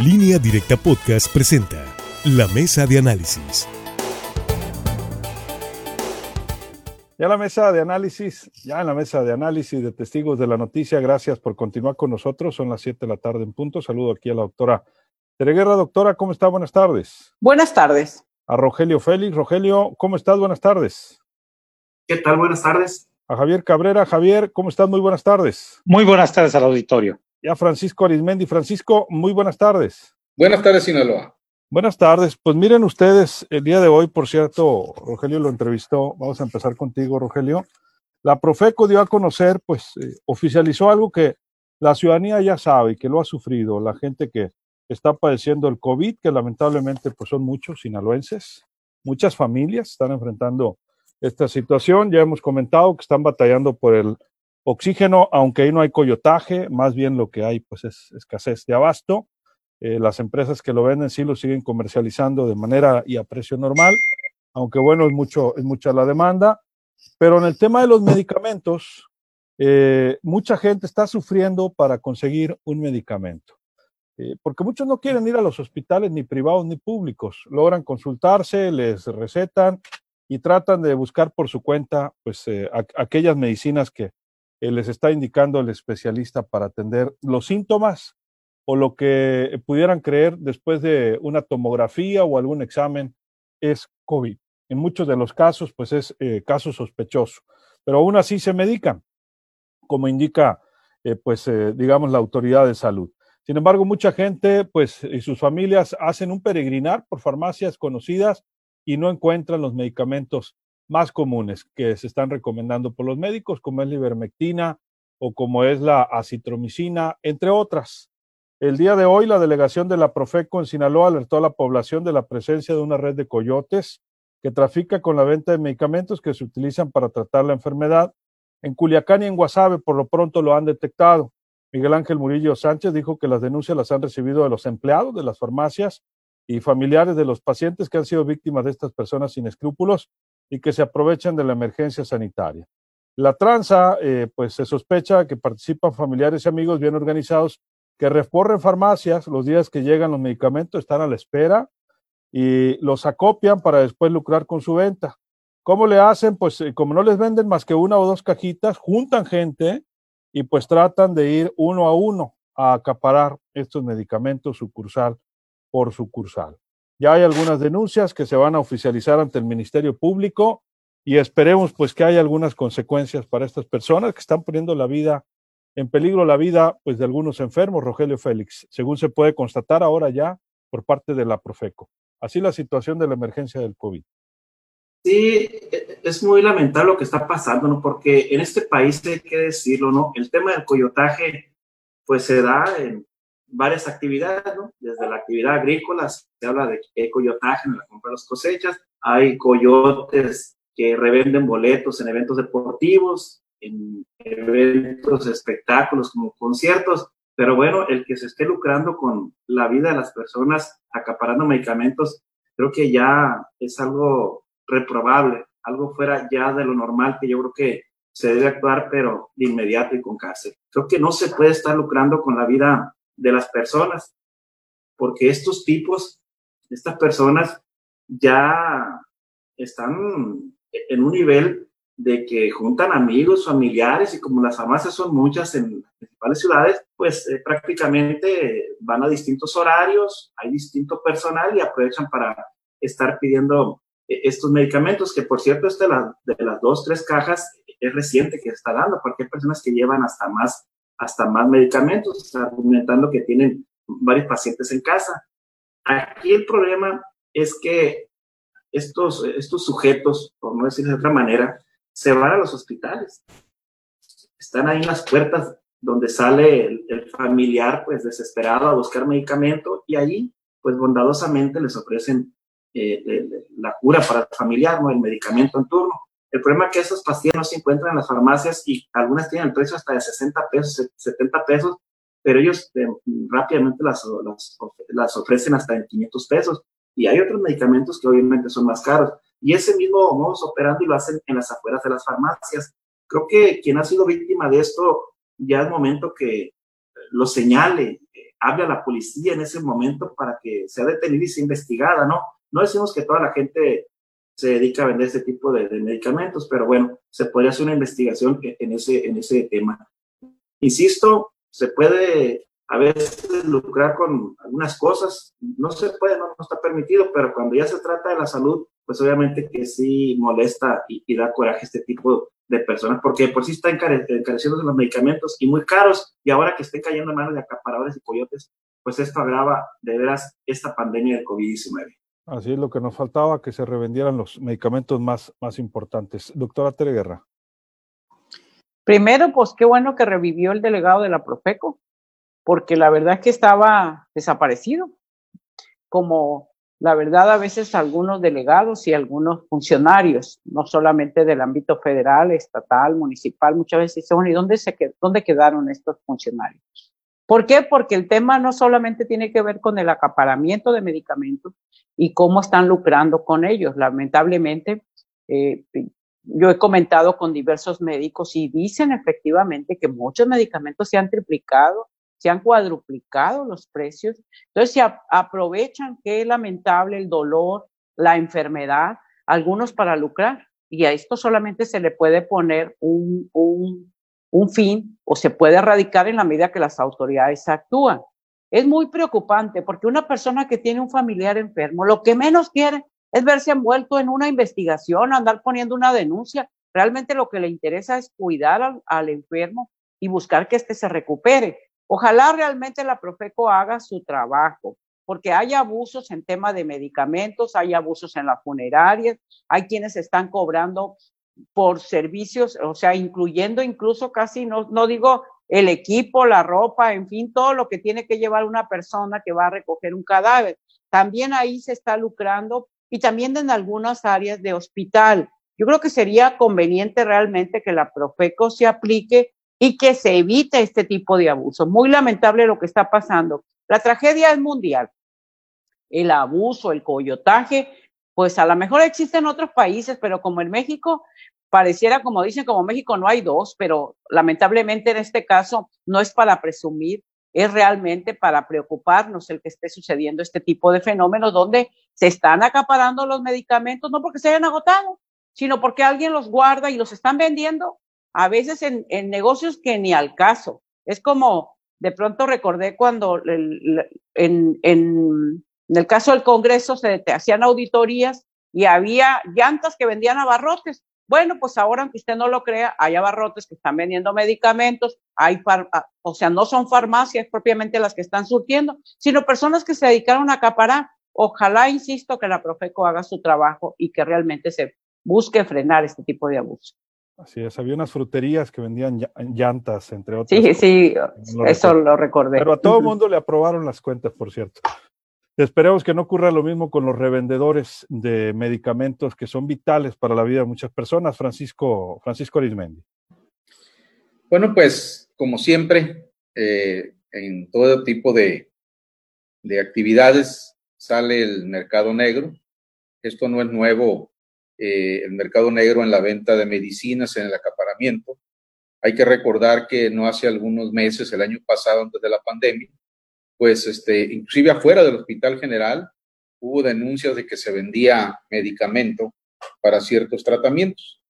Línea Directa Podcast presenta La Mesa de Análisis. Ya la mesa de análisis, ya en la mesa de análisis de testigos de la noticia, gracias por continuar con nosotros. Son las 7 de la tarde en punto. Saludo aquí a la doctora Tereguerra. Doctora, ¿cómo está? Buenas tardes. Buenas tardes. A Rogelio Félix. Rogelio, ¿cómo estás? Buenas tardes. ¿Qué tal? Buenas tardes. A Javier Cabrera. Javier, ¿cómo estás? Muy buenas tardes. Muy buenas tardes al auditorio. Y a Francisco Arismendi. Francisco, muy buenas tardes. Buenas tardes, Sinaloa. Buenas tardes. Pues miren ustedes, el día de hoy, por cierto, Rogelio lo entrevistó. Vamos a empezar contigo, Rogelio. La Profeco dio a conocer, pues eh, oficializó algo que la ciudadanía ya sabe y que lo ha sufrido, la gente que está padeciendo el COVID, que lamentablemente pues son muchos sinaloenses, muchas familias están enfrentando esta situación. Ya hemos comentado que están batallando por el oxígeno, aunque ahí no hay coyotaje, más bien lo que hay pues es escasez de abasto. Eh, las empresas que lo venden sí lo siguen comercializando de manera y a precio normal, aunque bueno, es, mucho, es mucha la demanda. Pero en el tema de los medicamentos, eh, mucha gente está sufriendo para conseguir un medicamento. Eh, porque muchos no quieren ir a los hospitales ni privados ni públicos. Logran consultarse, les recetan y tratan de buscar por su cuenta pues, aquellas medicinas que les está indicando el especialista para atender los síntomas o lo que pudieran creer después de una tomografía o algún examen es COVID. En muchos de los casos, pues es eh, caso sospechoso, pero aún así se medican, como indica, eh, pues, eh, digamos, la autoridad de salud. Sin embargo, mucha gente, pues, y sus familias hacen un peregrinar por farmacias conocidas y no encuentran los medicamentos más comunes que se están recomendando por los médicos, como es la ivermectina o como es la acitromicina, entre otras. El día de hoy, la delegación de la Profeco en Sinaloa alertó a la población de la presencia de una red de coyotes que trafica con la venta de medicamentos que se utilizan para tratar la enfermedad. En Culiacán y en Guasave, por lo pronto, lo han detectado. Miguel Ángel Murillo Sánchez dijo que las denuncias las han recibido de los empleados de las farmacias y familiares de los pacientes que han sido víctimas de estas personas sin escrúpulos y que se aprovechan de la emergencia sanitaria. La tranza, eh, pues se sospecha que participan familiares y amigos bien organizados que recorren farmacias los días que llegan los medicamentos, están a la espera y los acopian para después lucrar con su venta. ¿Cómo le hacen? Pues eh, como no les venden más que una o dos cajitas, juntan gente y pues tratan de ir uno a uno a acaparar estos medicamentos sucursal por sucursal. Ya hay algunas denuncias que se van a oficializar ante el Ministerio Público y esperemos pues que haya algunas consecuencias para estas personas que están poniendo la vida en peligro la vida pues, de algunos enfermos, Rogelio Félix, según se puede constatar ahora ya por parte de la Profeco. Así la situación de la emergencia del COVID. Sí, e, es muy lamentable lo que está pasando, ¿no? Porque en este país hay que decirlo, ¿no? El tema del coyotaje, pues se da en varias actividades, ¿no? Desde la actividad agrícola se habla de que hay coyotaje en la compra de las cosechas, hay coyotes que revenden boletos en eventos deportivos, en eventos, espectáculos como conciertos, pero bueno, el que se esté lucrando con la vida de las personas acaparando medicamentos, creo que ya es algo reprobable, algo fuera ya de lo normal que yo creo que se debe actuar, pero de inmediato y con cárcel. Creo que no se puede estar lucrando con la vida de las personas, porque estos tipos, estas personas ya están en un nivel de que juntan amigos, familiares y como las farmacias son muchas en las principales ciudades, pues eh, prácticamente van a distintos horarios, hay distinto personal y aprovechan para estar pidiendo eh, estos medicamentos, que por cierto, este de, las dos, tres cajas es reciente que está dando, porque hay personas que llevan hasta más, hasta más medicamentos, argumentando que tienen varios pacientes en casa. Aquí el problema es que estos, estos sujetos, por no decir de otra manera, se van a los hospitales. Están ahí en las puertas donde sale el, familiar, pues desesperado a buscar medicamento y ahí, pues bondadosamente les ofrecen eh, la cura para el familiar, ¿no? El medicamento en turno. El problema es que esas pastillas no se encuentran en las farmacias y algunas tienen el precio hasta de 60 pesos, 70 pesos, pero ellos eh, rápidamente las, las, ofrecen hasta en 500 pesos. Y hay otros medicamentos que obviamente son más caros. Y ese mismo modus operandi lo hacen en las afueras de las farmacias. Creo que quien ha sido víctima de esto ya es momento que lo señale. hable a la policía en ese momento para que sea detenida y sea investigada, ¿no? No decimos que toda la gente se dedica a vender este tipo de, medicamentos, pero bueno, se podría hacer una investigación en ese, en ese tema. Insisto, se puede a veces lucrar con algunas cosas, no se puede, no, está permitido, pero cuando ya se trata de la salud, pues obviamente que sí molesta y, da coraje este tipo de personas, porque por sí están encareciendo los medicamentos y muy caros, y ahora que estén cayendo en manos de acaparadores y coyotes, pues esto agrava de veras esta pandemia del COVID-19. Así es lo que nos faltaba, que se revendieran los medicamentos más, más importantes. Doctora Tere Guerra. Primero, pues qué bueno que revivió el delegado de la Profeco, porque la verdad es que estaba desaparecido. Como la verdad a veces algunos delegados y algunos funcionarios, no solamente del ámbito federal, estatal, municipal, muchas veces dicen, ¿y dónde, se, dónde quedaron estos funcionarios? ¿Por qué? Porque el tema no solamente tiene que ver con el acaparamiento de medicamentos y cómo están lucrando con ellos. Lamentablemente, eh, yo he comentado con diversos médicos y dicen efectivamente que muchos medicamentos se han triplicado, se han cuadruplicado los precios. Entonces se aprovechan es lamentable el dolor, la enfermedad, algunos para lucrar. Y a esto solamente se le puede poner un, un, un fin o se puede erradicar en la medida que las autoridades actúan. Es muy preocupante porque una persona que tiene un familiar enfermo, lo que menos quiere es verse envuelto en una investigación, andar poniendo una denuncia. Realmente lo que le interesa es cuidar al, enfermo y buscar que éste se recupere. Ojalá realmente la Profeco haga su trabajo, porque hay abusos en tema de medicamentos, hay abusos en las funerarias, hay quienes están cobrando por servicios, o sea, incluyendo incluso casi, no, no digo el equipo, la ropa, en fin, todo lo que tiene que llevar una persona que va a recoger un cadáver. También ahí se está lucrando y también en algunas áreas de hospital. Yo creo que sería conveniente realmente que la Profeco se aplique y que se evite este tipo de abuso. Muy lamentable lo que está pasando. La tragedia es mundial. El abuso, el coyotaje, pues a lo mejor existe en otros países, pero como en México, pareciera como dicen, como México no hay dos, pero lamentablemente en este caso no es para presumir, es realmente para preocuparnos el que esté sucediendo este tipo de fenómenos donde se están acaparando los medicamentos, no porque se hayan agotado, sino porque alguien los guarda y los están vendiendo, a veces en, negocios que ni al caso. Es como, de pronto recordé cuando en, en, el caso del Congreso se hacían auditorías y había llantas que vendían abarrotes. Bueno, pues ahora, aunque usted no lo crea, hay abarrotes que están vendiendo medicamentos, hay, ah, o sea, no son farmacias propiamente las que están surtiendo, sino personas que se dedicaron a acaparar. Ojalá, insisto, que la Profeco haga su trabajo y que realmente se busque frenar este tipo de abuso. Así es, había unas fruterías que vendían llantas, entre otras. Sí, sí, eso lo recordé. Pero a todo el mundo le aprobaron las cuentas, por cierto. Esperemos que no ocurra lo mismo con los revendedores de medicamentos que son vitales para la vida de muchas personas. Francisco, Francisco Arismendi. Bueno, pues como siempre, eh, en todo tipo de, de actividades sale el mercado negro. Esto no es nuevo, eh, el mercado negro en la venta de medicinas, en el acaparamiento. Hay que recordar que no hace algunos meses, el año pasado, antes de la pandemia, pues este, inclusive afuera del Hospital General hubo denuncias de que se vendía medicamento para ciertos tratamientos,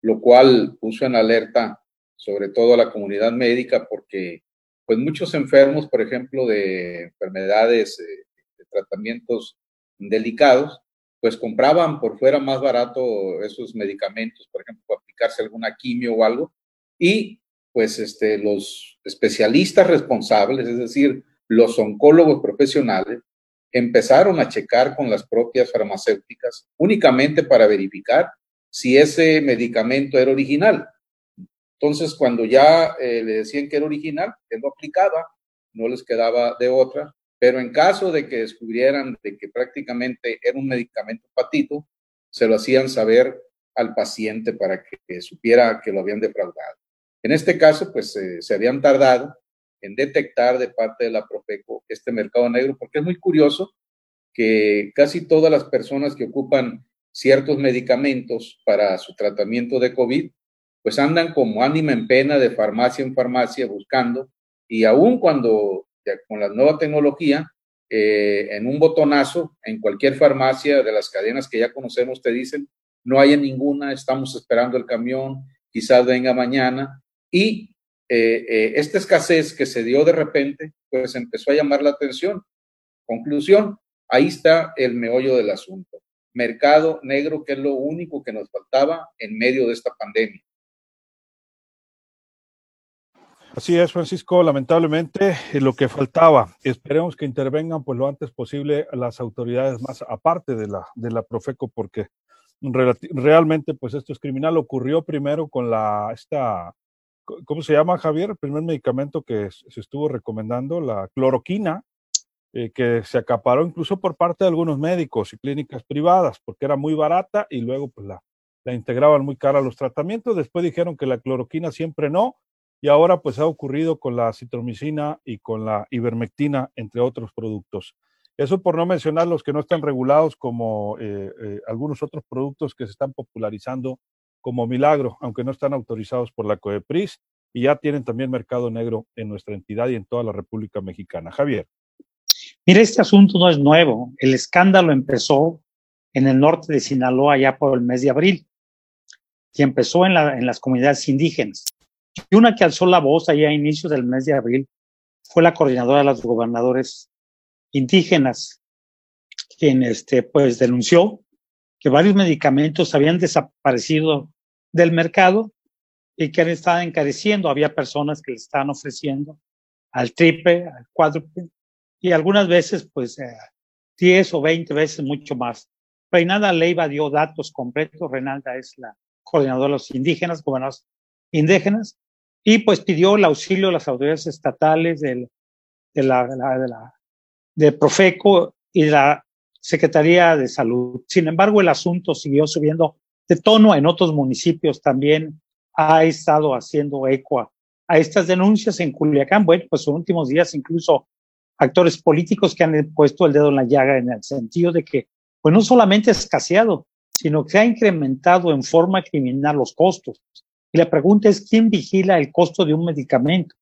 lo cual puso en alerta sobre todo a la comunidad médica porque pues muchos enfermos, por ejemplo, de enfermedades, eh, de tratamientos delicados, pues compraban por fuera más barato esos medicamentos, por ejemplo, para aplicarse alguna quimio o algo, y pues este, los especialistas responsables, es decir, los oncólogos profesionales empezaron a checar con las propias farmacéuticas únicamente para verificar si ese medicamento era original. Entonces, cuando ya eh, le decían que era original, él lo aplicaba, no les quedaba de otra, pero en caso de que descubrieran de que prácticamente era un medicamento patito, se lo hacían saber al paciente para que supiera que lo habían defraudado. En este caso, pues eh, se habían tardado en detectar de parte de la Profeco este mercado negro, porque es muy curioso que casi todas las personas que ocupan ciertos medicamentos para su tratamiento de COVID, pues andan como ánima en pena de farmacia en farmacia buscando, y aún cuando con la nueva tecnología, eh, en un botonazo, en cualquier farmacia de las cadenas que ya conocemos, te dicen, no hay ninguna, estamos esperando el camión, quizás venga mañana. Y eh, eh, esta escasez que se dio de repente, pues empezó a llamar la atención. Conclusión, ahí está el meollo del asunto. Mercado negro, que es lo único que nos faltaba en medio de esta pandemia. Así es, Francisco, lamentablemente eh, lo que faltaba. Esperemos que intervengan pues lo antes posible las autoridades más aparte de la de la Profeco porque realmente pues esto es criminal. Ocurrió primero con la esta ¿cómo se llama Javier? El primer medicamento que se estuvo recomendando, la cloroquina, eh, que se acaparó incluso por parte de algunos médicos y clínicas privadas porque era muy barata y luego pues la la integraban muy cara a los tratamientos. Después dijeron que la cloroquina siempre no y ahora pues ha ocurrido con la citromicina y con la ivermectina, entre otros productos. Eso por no mencionar los que no están regulados como eh, eh, algunos otros productos que se están popularizando como milagro, aunque no están autorizados por la COEPRIS y ya tienen también mercado negro en nuestra entidad y en toda la República Mexicana. Javier. Mire, este asunto no es nuevo. El escándalo empezó en el norte de Sinaloa ya por el mes de abril y empezó en, la, en las comunidades indígenas. Y una que alzó la voz allá a inicios del mes de abril fue la coordinadora de los gobernadores indígenas, quien este, pues denunció que varios medicamentos habían desaparecido del mercado y que han estado encareciendo. Había personas que le estaban ofreciendo al triple, al cuádruple y algunas veces pues eh, 10 o 20 veces mucho más. Reinalda Leiva dio datos completos. Reinalda es la coordinadora de los indígenas, gobernadores indígenas, y pues pidió el auxilio de las autoridades estatales, del, de, la, de, la, de Profeco y de la Secretaría de Salud. Sin embargo, el asunto siguió subiendo de tono en otros municipios también ha estado haciendo eco a, estas denuncias en Culiacán. Bueno, pues en últimos días incluso actores políticos que han puesto el dedo en la llaga en el sentido de que, pues no solamente escaseado, sino que ha incrementado en forma criminal los costos. Y la pregunta es, ¿quién vigila el costo de un medicamento?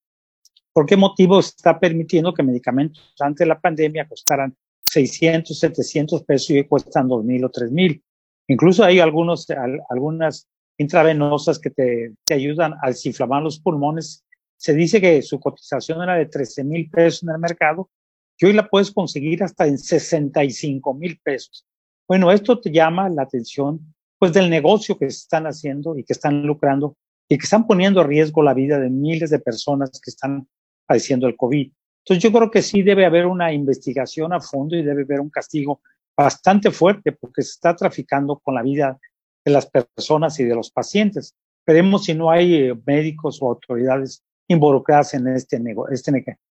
¿Por qué motivo está permitiendo que medicamentos antes de la pandemia costaran 600, 700 pesos y cuestan 2.000 o 3.000? Incluso hay algunos, algunas intravenosas que te, te ayudan a desinflamar los pulmones. Se dice que su cotización era de 13 mil pesos en el mercado y hoy la puedes conseguir hasta en 65 mil pesos. Bueno, esto te llama la atención pues del negocio que se están haciendo y que están lucrando y que están poniendo a riesgo la vida de miles de personas que están padeciendo el COVID. Entonces yo creo que sí debe haber una investigación a fondo y debe haber un castigo bastante fuerte porque se está traficando con la vida de las personas y de los pacientes. Veremos si no hay eh, médicos o autoridades involucradas en este, nego este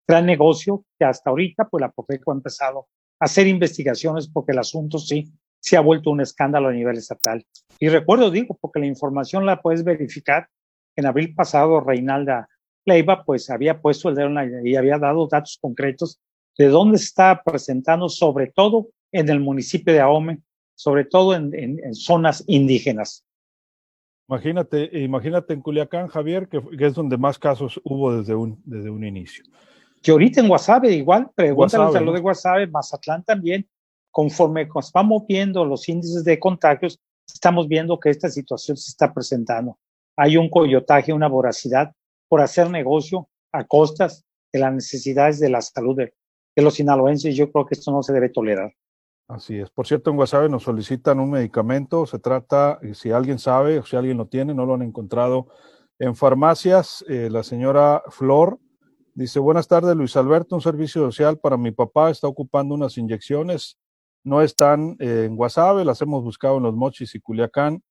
gran negocio que hasta ahorita pues la Profeco ha empezado a hacer investigaciones porque el asunto sí se ha vuelto un escándalo a nivel estatal. Y recuerdo, digo, porque la información la puedes verificar. En abril pasado, Reinalda Leiva, pues había puesto el dedo y había dado datos concretos de dónde se está presentando, sobre todo en el municipio de Ahome, sobre todo en, en, en zonas indígenas. Imagínate, imagínate en Culiacán, Javier, que, que, es donde más casos hubo desde un, desde un inicio. Y ahorita en Guasave, igual, pregúntale a lo de Guasave, Mazatlán también, conforme vamos viendo los índices de contagios, estamos viendo que esta situación se está presentando. Hay un coyotaje, una voracidad por hacer negocio a costas de las necesidades de la salud de, de los sinaloenses. Yo creo que esto no se debe tolerar. Así es. Por cierto, en Guasave nos solicitan un medicamento. Se trata, si alguien sabe o si alguien lo tiene, no lo han encontrado en farmacias. Eh, la señora Flor dice, buenas tardes, Luis Alberto, un servicio social para mi papá. Está ocupando unas inyecciones no están eh, en Guasave, las hemos buscado en los Mochis y Culiacán.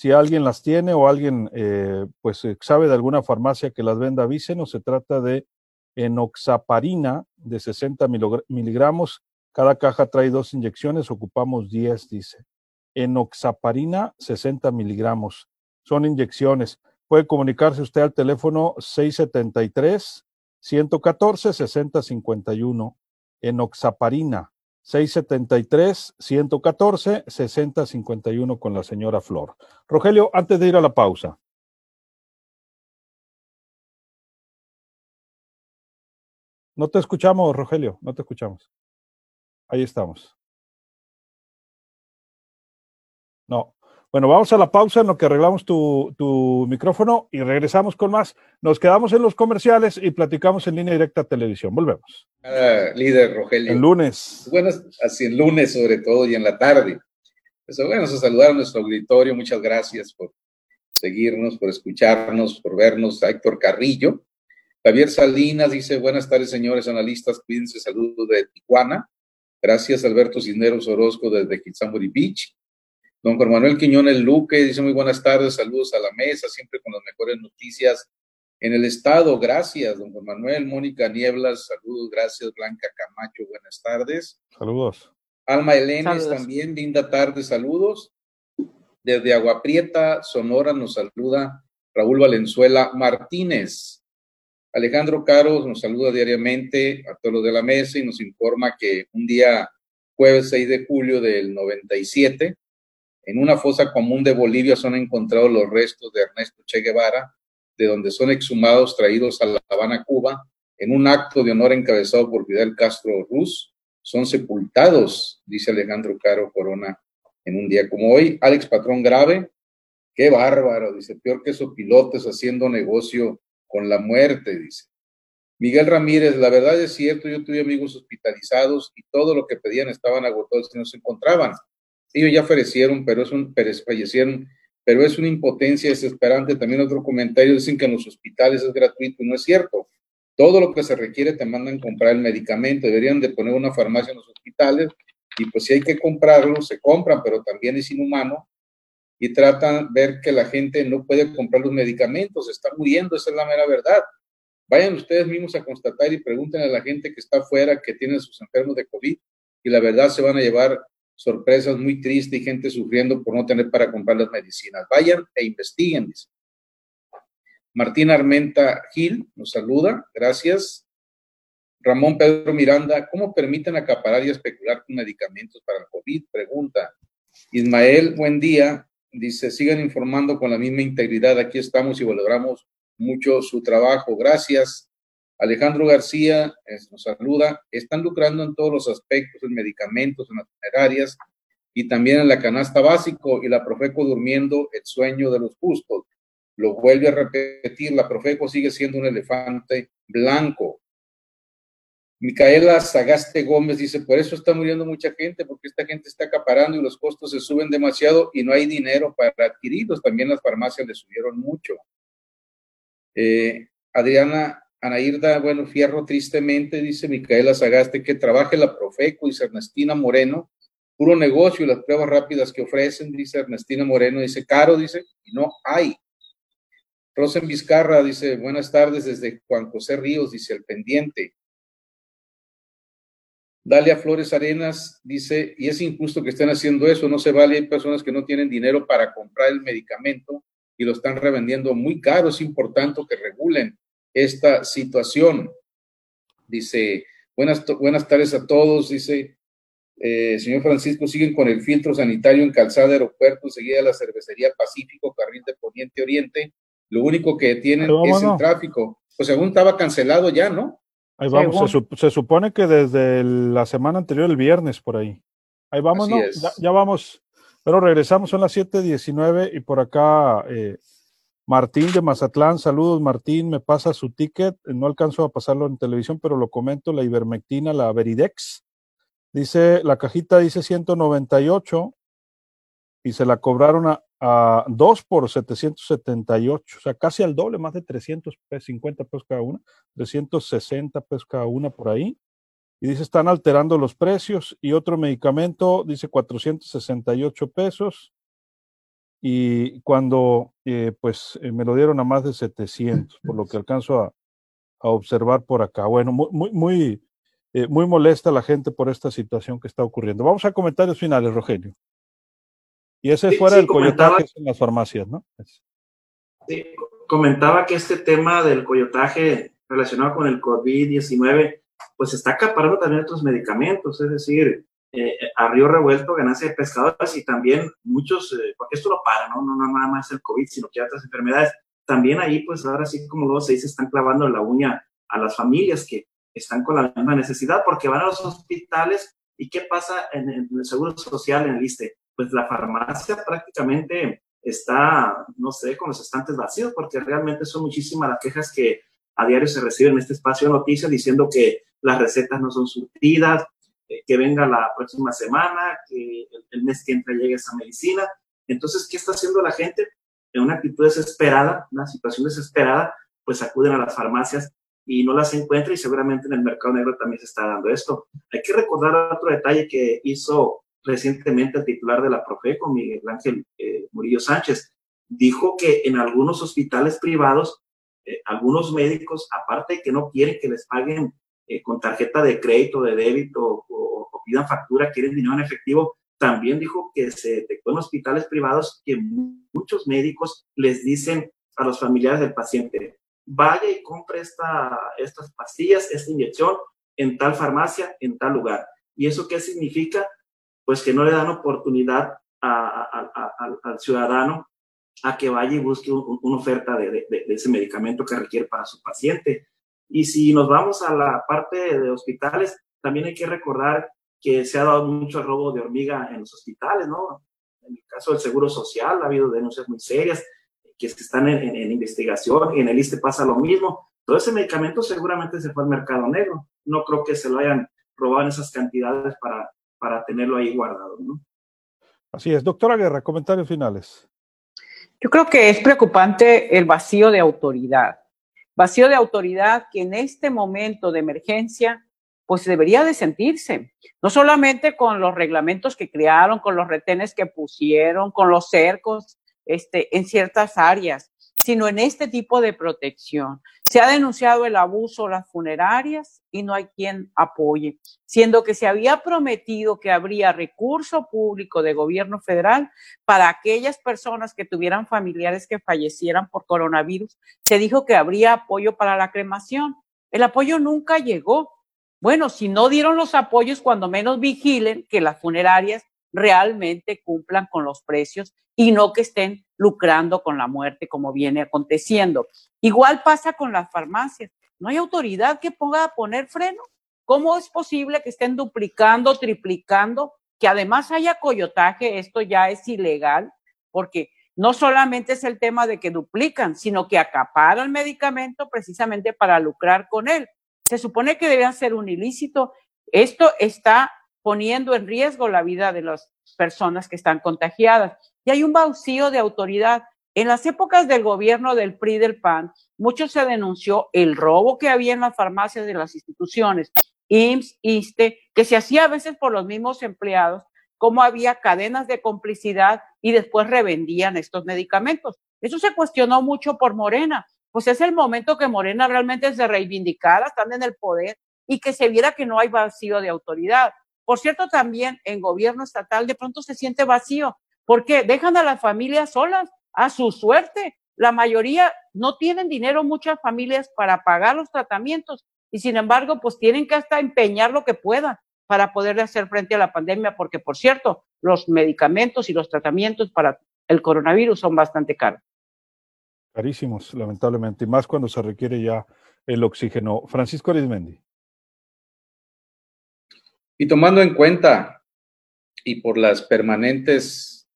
Si alguien las tiene o alguien eh, pues eh, sabe de alguna farmacia que las venda, avísenos. Se trata de enoxaparina de 60 miligramos. Cada caja trae dos inyecciones, ocupamos 10, dice. Enoxaparina, 60 miligramos. Son inyecciones. Puede comunicarse usted al teléfono 673 114 6051. Enoxaparina 673-114-6051 con la señora Flor. Rogelio, antes de ir a la pausa. No te escuchamos, Rogelio, no te escuchamos. Ahí estamos. No. Bueno, vamos a la pausa en lo que arreglamos tu, tu, micrófono y regresamos con más. Nos quedamos en los comerciales y platicamos en línea directa a televisión. Volvemos. líder Rogelio. El lunes. Bueno, así el lunes sobre todo y en la tarde. Pues bueno, a saludar a nuestro auditorio. Muchas gracias por seguirnos, por escucharnos, por vernos. A Héctor Carrillo. Javier Salinas dice, buenas tardes, señores analistas. Cuídense, saludos de Tijuana. Gracias, Alberto Cisneros Orozco desde Kitsambori Beach. Don Juan Manuel Quiñones Luque dice muy buenas tardes, saludos a la mesa, siempre con las mejores noticias en el estado. Gracias, don Juan Manuel. Mónica Nieblas, saludos, gracias. Blanca Camacho, buenas tardes. Saludos. Alma Elenes también, linda tarde, saludos. Desde Agua Prieta, Sonora, nos saluda Raúl Valenzuela Martínez. Alejandro Caro nos saluda diariamente a todos los de la mesa y nos informa que un día, jueves 6 de julio del 97, en una fosa común de Bolivia son encontrados los restos de Ernesto Che Guevara, de donde son exhumados traídos a La Habana, Cuba, en un acto de honor encabezado por Fidel Castro Ruz. Son sepultados, dice Alejandro Caro Corona, en un día como hoy. Alex Patrón Grave, qué bárbaro, dice, peor que esos pilotos haciendo negocio con la muerte, dice. Miguel Ramírez, la verdad es cierto, yo tuve amigos hospitalizados y todo lo que pedían estaban agotados y no se encontraban. Ellos ya fallecieron, pero es un, fallecieron, pero es una impotencia desesperante. También otro comentario dicen que en los hospitales es gratuito, no es cierto. Todo lo que se requiere te mandan comprar el medicamento. Deberían de poner una farmacia en los hospitales y pues si hay que comprarlo, se compran, pero también es inhumano y tratan de ver que la gente no puede comprar los medicamentos, está muriendo, esa es la mera verdad. Vayan ustedes mismos a constatar y pregunten a la gente que está afuera, que tiene sus enfermos de COVID, y la verdad se van a llevar sorpresas muy tristes y gente sufriendo por no tener para comprar las medicinas. Vayan e investiguen, dice. Martín Armenta Gil nos saluda, gracias. Ramón Pedro Miranda, ¿cómo permiten acaparar y especular con medicamentos para el COVID? Pregunta. Ismael, buen día. Dice, sigan informando con la misma integridad. Aquí estamos y valoramos mucho su trabajo. Gracias. Alejandro García nos saluda. Están lucrando en todos los aspectos, en medicamentos, en las funerarias y también en la canasta básico y la Profeco durmiendo el sueño de los justos. Lo vuelve a repetir, la Profeco sigue siendo un elefante blanco. Micaela Sagaste Gómez dice, por eso está muriendo mucha gente, porque esta gente está acaparando y los costos se suben demasiado y no hay dinero para adquirirlos. También las farmacias le subieron mucho. Eh, Adriana Anairda, bueno, Fierro, tristemente, dice Micaela Sagaste, que trabaje la Profeco, dice Ernestina Moreno, puro negocio y las pruebas rápidas que ofrecen, dice Ernestina Moreno, dice caro, dice, y no hay. Rosen Vizcarra dice, buenas tardes desde Juan José Ríos, dice el pendiente. Dalia Flores Arenas dice, y es injusto que estén haciendo eso, no se vale, hay personas que no tienen dinero para comprar el medicamento y lo están revendiendo muy caro, es importante que regulen esta situación. Dice, buenas, buenas tardes a todos, dice, eh, señor Francisco, siguen con el filtro sanitario en Calzada Aeropuerto, seguida la cervecería Pacífico, carril de Poniente Oriente. Lo único que tienen es el tráfico. Pues según estaba cancelado ya, ¿no? Ahí vamos, se, supone que desde la semana anterior, el viernes, por ahí. Ahí vamos, ¿no? Ya, vamos, pero regresamos, son las 7.19 y por acá eh, Martín de Mazatlán, saludos Martín, me pasa su ticket, no alcanzo a pasarlo en televisión, pero lo comento, la ivermectina, la Veridex, dice, la cajita dice 198 y se la cobraron a, a 2 por 778, o sea, casi al doble, más de 350 pesos cada una, 360 pesos cada una por ahí. Y dice, están alterando los precios. Y otro medicamento dice 468 pesos y cuando eh, pues eh, me lo dieron a más de 700, por lo que alcanzo a, observar por acá. Bueno, muy, muy, eh, muy molesta la gente por esta situación que está ocurriendo. Vamos a comentarios finales, Rogelio. Y ese es fuera del coyotaje en las farmacias, ¿no? Sí, comentaba que este tema del coyotaje relacionado con el COVID-19, pues está acaparando también otros medicamentos, es decir, eh, a río revuelto, ganancia de pescadores y también muchos, eh, porque esto lo para, ¿no? No nada más el COVID, sino que otras enfermedades. También ahí, pues ahora sí, como luego se dice, están clavando la uña a las familias que están con la misma necesidad porque van a los hospitales y ¿qué pasa en, el Seguro Social, en el ISTE? Pues la farmacia prácticamente está, no sé, con los estantes vacíos porque realmente son muchísimas las quejas que a diario se reciben en este espacio de noticias diciendo que las recetas no son surtidas, eh, que venga la próxima semana, que el, mes que entra llegue esa medicina. Entonces, ¿qué está haciendo la gente? En una actitud desesperada, una situación desesperada, pues acuden a las farmacias y no las encuentra y seguramente en el mercado negro también se está dando esto. Hay que recordar otro detalle que hizo recientemente el titular de la Profeco, Miguel Ángel eh, Murillo Sánchez. Dijo que en algunos hospitales privados, eh, algunos médicos, aparte de que no quieren que les paguen eh, con tarjeta de crédito, de débito pidan factura, quieren dinero en efectivo, también dijo que se detectó en hospitales privados que muchos médicos les dicen a los familiares del paciente, vaya y compre esta, estas pastillas, esta inyección en tal farmacia, en tal lugar. ¿Y eso qué significa? Pues que no le dan oportunidad al ciudadano a que vaya y busque una oferta de, ese medicamento que requiere para su paciente. Y si nos vamos a la parte de hospitales, también hay que recordar que se ha dado mucho robo de hormiga en los hospitales, ¿no? En el caso del Seguro Social ha habido denuncias muy serias que están en, investigación y en el ISTE pasa lo mismo. Todo ese medicamento seguramente se fue al mercado negro. No creo que se lo hayan robado en esas cantidades para, para tenerlo ahí guardado, ¿no? Así es. Doctora Guerra, comentarios finales. Yo creo que es preocupante el vacío de autoridad. Vacío de autoridad que en este momento de emergencia pues debería de sentirse, no solamente con los reglamentos que crearon, con los retenes que pusieron, con los cercos este, en ciertas áreas, sino en este tipo de protección. Se ha denunciado el abuso las funerarias y no hay quien apoye, siendo que se había prometido que habría recurso público de gobierno federal para aquellas personas que tuvieran familiares que fallecieran por coronavirus. Se dijo que habría apoyo para la cremación. El apoyo nunca llegó. Bueno, si no dieron los apoyos, cuando menos vigilen que las funerarias realmente cumplan con los precios y no que estén lucrando con la muerte como viene aconteciendo. Igual pasa con las farmacias. No hay autoridad que ponga a poner freno. ¿Cómo es posible que estén duplicando, triplicando, que además haya coyotaje? Esto ya es ilegal porque no solamente es el tema de que duplican, sino que acaparan medicamento precisamente para lucrar con él. Se supone que debe ser un ilícito. Esto está poniendo en riesgo la vida de las personas que están contagiadas. Y hay un vacío de autoridad. En las épocas del gobierno del PRI del PAN, mucho se denunció el robo que había en las farmacias de las instituciones, IMSS, ISTE, que se hacía a veces por los mismos empleados, cómo había cadenas de complicidad y después revendían estos medicamentos. Eso se cuestionó mucho por Morena. Pues es el momento que Morena realmente se reivindicara, están en el poder y que se viera que no hay vacío de autoridad. Por cierto, también en gobierno estatal de pronto se siente vacío, porque dejan a las familias solas, a su suerte. La mayoría no tienen dinero, muchas familias, para pagar los tratamientos y sin embargo, pues tienen que hasta empeñar lo que puedan para poder hacer frente a la pandemia, porque por cierto, los medicamentos y los tratamientos para el coronavirus son bastante caros. Carísimos, lamentablemente, y más cuando se requiere ya el oxígeno. Francisco Arizmendi. Y tomando en cuenta y por las permanentes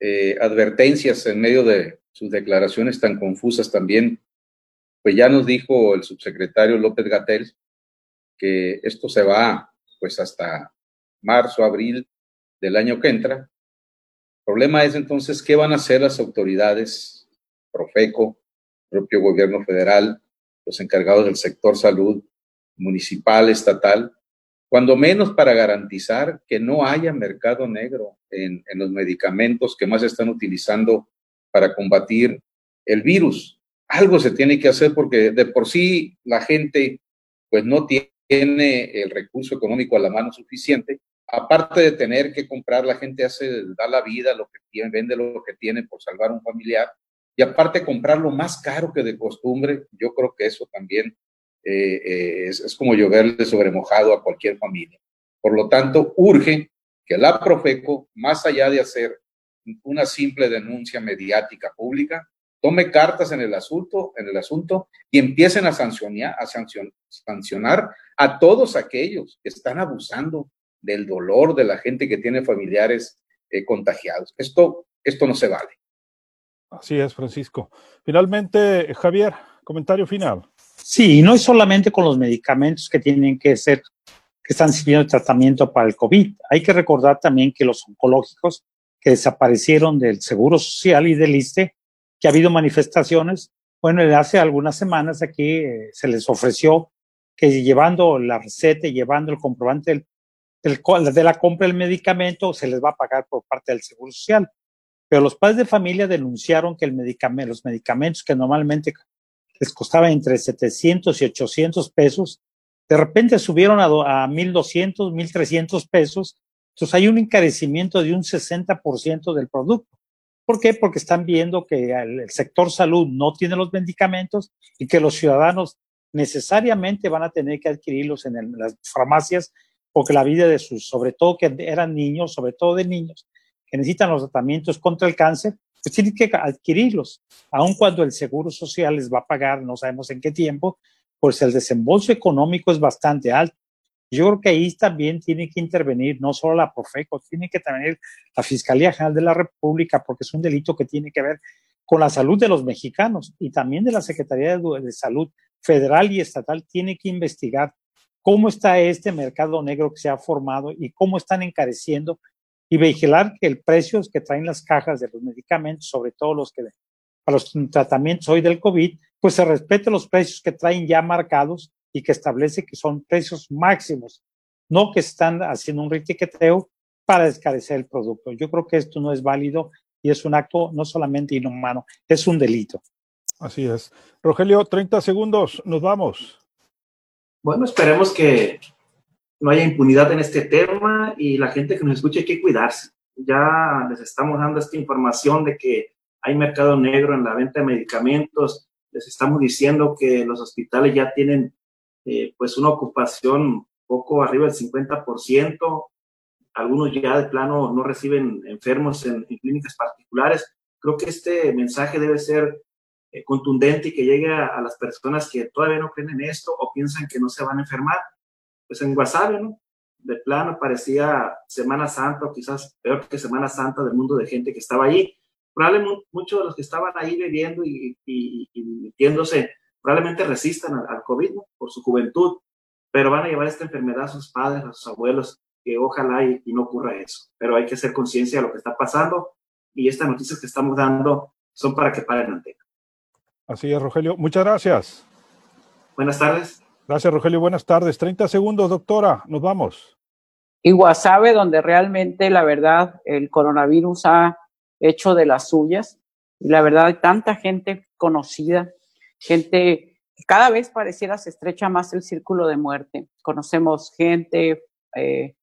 eh, advertencias en medio de sus declaraciones tan confusas también, pues ya nos dijo el subsecretario López Gatel que esto se va pues hasta marzo, abril del año que entra. El problema es entonces qué van a hacer las autoridades, Profeco, propio gobierno federal, los encargados del sector salud, municipal, estatal, cuando menos para garantizar que no haya mercado negro en, los medicamentos que más están utilizando para combatir el virus. Algo se tiene que hacer porque de por sí la gente pues no tiene el recurso económico a la mano suficiente. Aparte de tener que comprar, la gente hace, da la vida, lo que tiene, vende lo que tiene por salvar a un familiar. Y aparte comprar lo más caro que de costumbre, yo creo que eso también eh, eh, es, como lloverle sobre mojado a cualquier familia. Por lo tanto, urge que la Profeco, más allá de hacer una simple denuncia mediática pública, tome cartas en el asunto, en el asunto y empiecen a sancionar, a sancionar a todos aquellos que están abusando del dolor de la gente que tiene familiares eh, contagiados. Esto, esto no se vale. Así es, Francisco. Finalmente, Javier, comentario final. Sí, y no es solamente con los medicamentos que tienen que ser, que están sirviendo el tratamiento para el COVID. Hay que recordar también que los oncológicos que desaparecieron del Seguro Social y del ISTE, que ha habido manifestaciones. Bueno, hace algunas semanas aquí eh, se les ofreció que llevando la receta llevando el comprobante de la compra del medicamento se les va a pagar por parte del Seguro Social. Pero los padres de familia denunciaron que los medicamentos que normalmente les costaban entre 700 y 800 pesos, de repente subieron a, a 1.200, 1.300 pesos entonces hay un encarecimiento de un 60% del producto. ¿Por qué? Porque están viendo que el sector salud no tiene los medicamentos y que los ciudadanos necesariamente van a tener que adquirirlos en, las farmacias porque la vida de sus, sobre todo que eran niños, sobre todo de niños, que necesitan los tratamientos contra el cáncer, pues tienen que adquirirlos, aun cuando el Seguro Social les va a pagar, no sabemos en qué tiempo, pues el desembolso económico es bastante alto. Yo creo que ahí también tiene que intervenir no solo la Profeco, tiene que intervenir la Fiscalía General de la República, porque es un delito que tiene que ver con la salud de los mexicanos y también de la Secretaría de Salud federal y estatal tiene que investigar cómo está este mercado negro que se ha formado y cómo están encareciendo y vigilar que el precio que traen las cajas de los medicamentos, sobre todo los que para los tratamientos hoy del COVID, pues se respete los precios que traen ya marcados y que establece que son precios máximos, no que están haciendo un retiqueteo para descarecer el producto. Yo creo que esto no es válido y es un acto no solamente inhumano, es un delito. Así es. Rogelio, 30 segundos, nos vamos. Bueno, esperemos que no haya impunidad en este tema y la gente que nos escuche hay que cuidarse. Ya les estamos dando esta información de que hay mercado negro en la venta de medicamentos, les estamos diciendo que los hospitales ya tienen eh, pues una ocupación poco arriba del 50%, algunos ya de plano no reciben enfermos en, clínicas particulares. Creo que este mensaje debe ser eh, contundente y que llegue a, las personas que todavía no creen en esto o piensan que no se van a enfermar. Pues en Guasave, ¿no? De plano parecía Semana Santa o quizás peor que Semana Santa del mundo de gente que estaba allí. Probablemente muchos de los que estaban ahí bebiendo y, y, y metiéndose probablemente resistan al, COVID por su juventud, pero van a llevar esta enfermedad a sus padres, a sus abuelos, que ojalá y, no ocurra eso. Pero hay que hacer conciencia de lo que está pasando y estas noticias que estamos dando son para que paren antena. Así es, Rogelio. Muchas gracias. Buenas tardes. Gracias, Rogelio. Buenas tardes. 30 segundos, doctora. Nos vamos. Y Guasave, donde realmente la verdad el coronavirus ha hecho de las suyas. Y la verdad hay tanta gente conocida gente, cada vez pareciera se estrecha más el círculo de muerte. Conocemos gente, eh,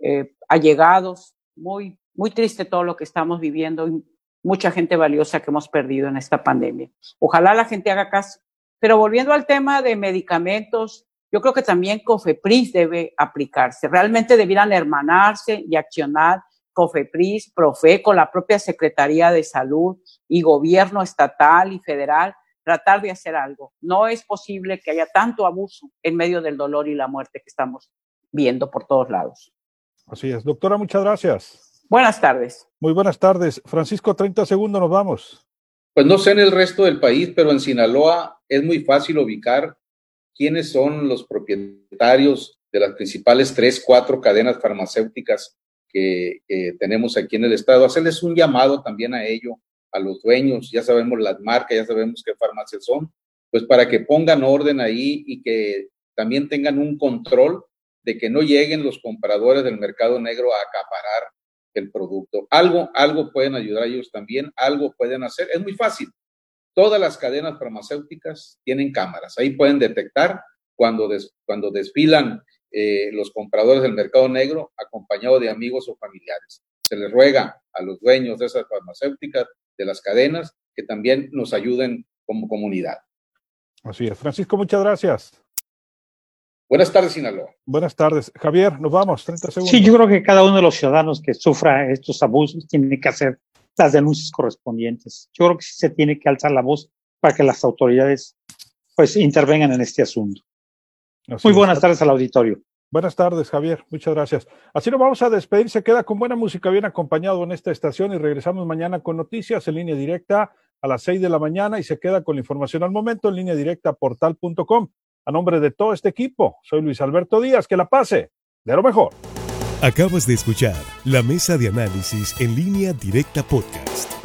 eh, allegados, muy, muy triste todo lo que estamos viviendo y mucha gente valiosa que hemos perdido en esta pandemia. Ojalá la gente haga caso. Pero volviendo al tema de medicamentos, yo creo que también COFEPRIS debe aplicarse. Realmente debieran hermanarse y accionar COFEPRIS, PROFECO, la propia Secretaría de Salud y gobierno estatal y federal tratar de hacer algo. No es posible que haya tanto abuso en medio del dolor y la muerte que estamos viendo por todos lados. Así es. Doctora, muchas gracias. Buenas tardes. Muy buenas tardes. Francisco, 30 segundos, nos vamos. Pues no sé en el resto del país, pero en Sinaloa es muy fácil ubicar quiénes son los propietarios de las principales tres, cuatro cadenas farmacéuticas que, tenemos aquí en el estado. Hacerles un llamado también a ello a los dueños, ya sabemos las marcas, ya sabemos qué farmacias son, pues para que pongan orden ahí y que también tengan un control de que no lleguen los compradores del mercado negro a acaparar el producto. Algo, algo pueden ayudar ellos también, algo pueden hacer. Es muy fácil. Todas las cadenas farmacéuticas tienen cámaras. Ahí pueden detectar cuando, cuando desfilan eh, los compradores del mercado negro acompañados de amigos o familiares. Se les ruega a los dueños de esas farmacéuticas de las cadenas que también nos ayuden como comunidad. Así es. Francisco, muchas gracias. Buenas tardes, Sinaloa. Buenas tardes. Javier, nos vamos, 30 segundos. Sí, yo creo que cada uno de los ciudadanos que sufra estos abusos tiene que hacer las denuncias correspondientes. Yo creo que sí se tiene que alzar la voz para que las autoridades pues intervengan en este asunto. Muy buenas tardes al auditorio. Buenas tardes, Javier. Muchas gracias. Así nos vamos a despedir. Se queda con buena música, bien acompañado en esta estación y regresamos mañana con noticias en línea directa a las seis de la mañana y se queda con la información al momento en línea directa portal.com. A nombre de todo este equipo, soy Luis Alberto Díaz. Que la pase de lo mejor. Acabas de escuchar la mesa de análisis en línea directa podcast.